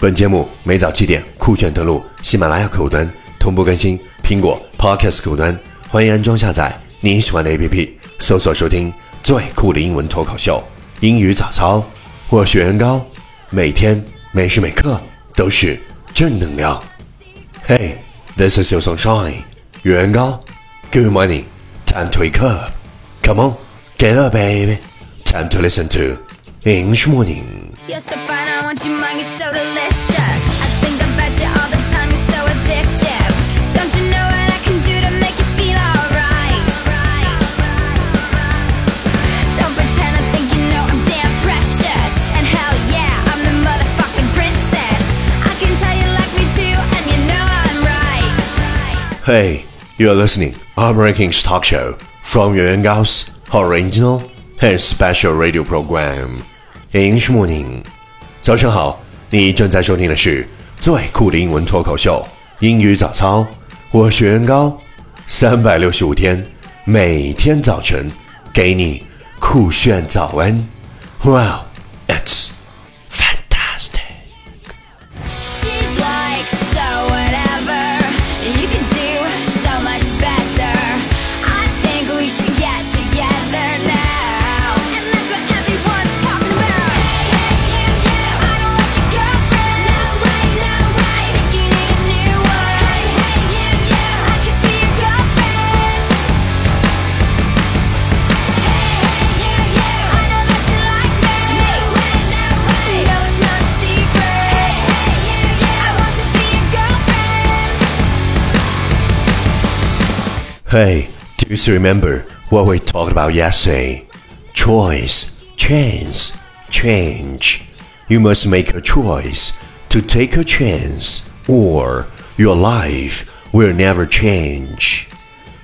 本节目每早七点酷炫登录喜马拉雅客户端，同步更新苹果 Podcast 客户端，欢迎安装下载你喜欢的 APP，搜索收听最酷的英文脱口秀——英语早操。我是袁高，每天每时每刻都是正能量。Hey, this is your sunshine，袁高。Good morning, time to wake up. Come on, get up, baby. Time to listen to English morning. You're so fine, I want you mine, you're so delicious. I think about you all the time, you're so addictive. Don't you know what I can do to make you feel alright? Don't pretend I think you know I'm damn precious. And hell yeah, I'm the motherfucking princess. I can tell you like me too, and you know I'm right. Hey, you're listening talk show from Yuan Gao's original and special radio program English Morning。早上好，你正在收听的是最酷的英文脱口秀英语早操。我是袁高，三百六十五天，每天早晨给你酷炫早安。Wow, Hey, do you still remember what we talked about yesterday? Choice, chance, change. You must make a choice to take a chance, or your life will never change.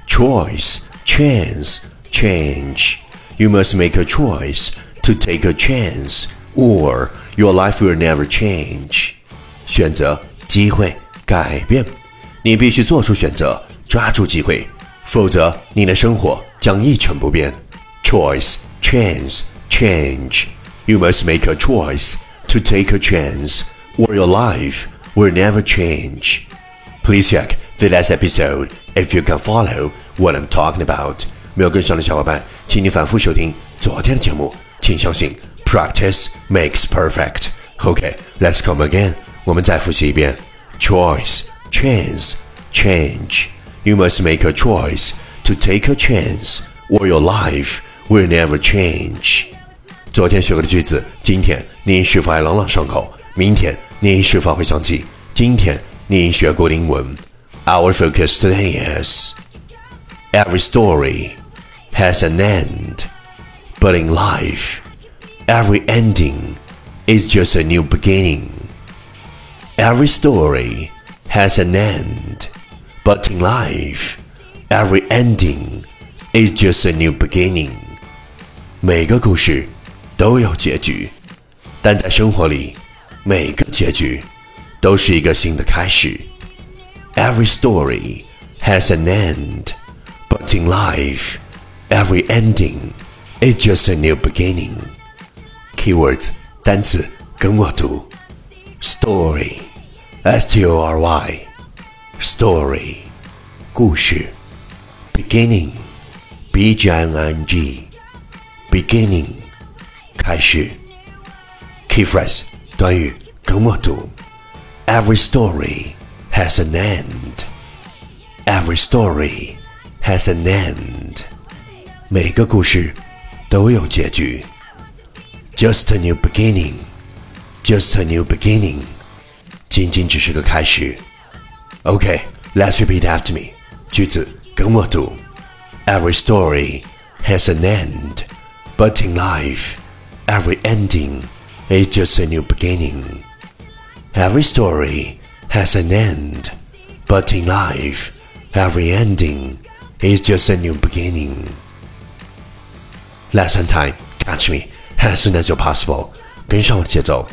Choice, chance, change. You must make a choice to take a chance, or your life will never change. 选择、机会、改变，你必须做出选择，抓住机会， 否则你的生活将一成不变。Choice, chance, change. You must make a choice to take a chance, or your life will never change. Please check the last episode if you can follow what I'm talking about. 没有跟上的小伙伴，请你反复收听昨天的节目。请相信，practice makes perfect. Okay, let's come again. 我们再复习一遍。Choice, chance, change. You must make a choice to take a chance, or your life will never change. 昨天学过的句子，今天你是否还朗朗上口？明天你是否会想起今天你学过的英文？Our focus today is every story has an end, but in life, every ending is just a new beginning. Every story has an end, but in life, every ending is just a new beginning. 每个故事都有结局，但在生活里，每个结局都是一个新的开始。Every story has an end, but in life, every ending is just a new beginning. Keywords 单词跟我读，story, s t o r y, story, 故事，beginning, b g i n n g, beginning, 开始。Key phrase 短语跟我读，Every story has an end. Every story has an end. 每个故事都有结局。Just a new beginning. Just a new beginning. 仅仅只是个开始。 Okay, let's repeat after me. 句子跟我读。Every story has an end, but in life, every ending is just a new beginning. Every story has an end, but in life, every ending is just a new beginning. Lesson time, catch me as soon as you're possible. 跟上我的节奏。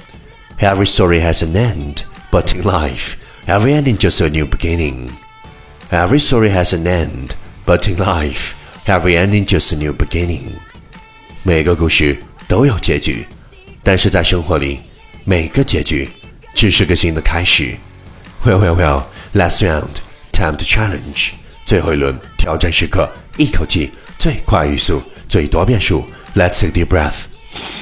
Every story has an end, but in life, every ending just a new beginning. Every story has an end, but in life, every ending just a new beginning. 每个故事都有结局，但是在生活里，每个结局 只是个新的开始。Well, well, well. Last round, time to challenge. 最后一轮挑战时刻，一口气最快语速，最多变数。Let's take a deep breath.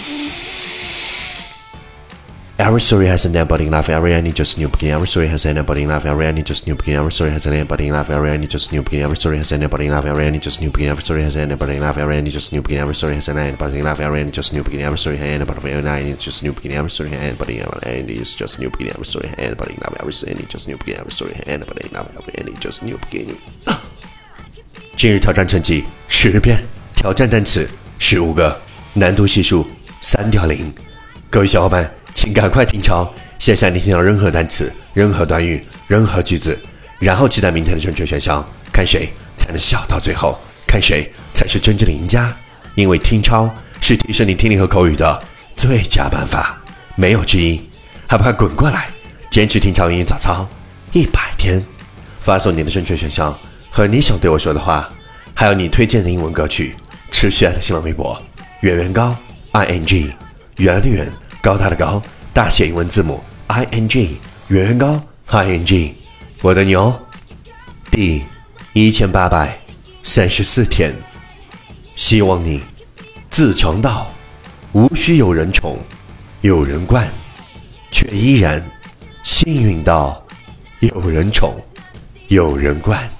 Every story has an ending in life. Every ending just new beginning. Every story has an ending in life. Every ending just new beginning. Every story has an ending in life. Every ending just new beginning. Every story has an ending in life. Every ending just new beginning. Every story has an ending in life. Every ending just new beginning. Every story has an ending in life. Every ending just new beginning. Every story has an ending Every ending just new beginning. Every story has an ending Every ending is just new beginning. Every story has an ending in life. Every ending just new beginning. Every story has an ending in life. Every ending just new beginning. 今日挑战成绩十遍，挑战单词十五个，难度系数三点零。各位小伙伴， 请赶快听抄。写下你听到任何单词、任何短语、任何句子，然后期待明天的正确选项，看谁才能笑到最后，看谁才是真正的赢家。因为听抄是提升你听力和口语的最佳办法，没有之一。还不快滚过来，坚持听抄英语早操一百天，发送你的正确选项和你想对我说的话，还有你推荐的英文歌曲，持续的新浪微博圆圆高 i n g 圆的圆高大的高。大写英文字母 i n g 圆圆高 i n g 我的牛，第一千八百三十四天，希望你自强到无需有人宠有人惯，却依然幸运到有人宠有人惯。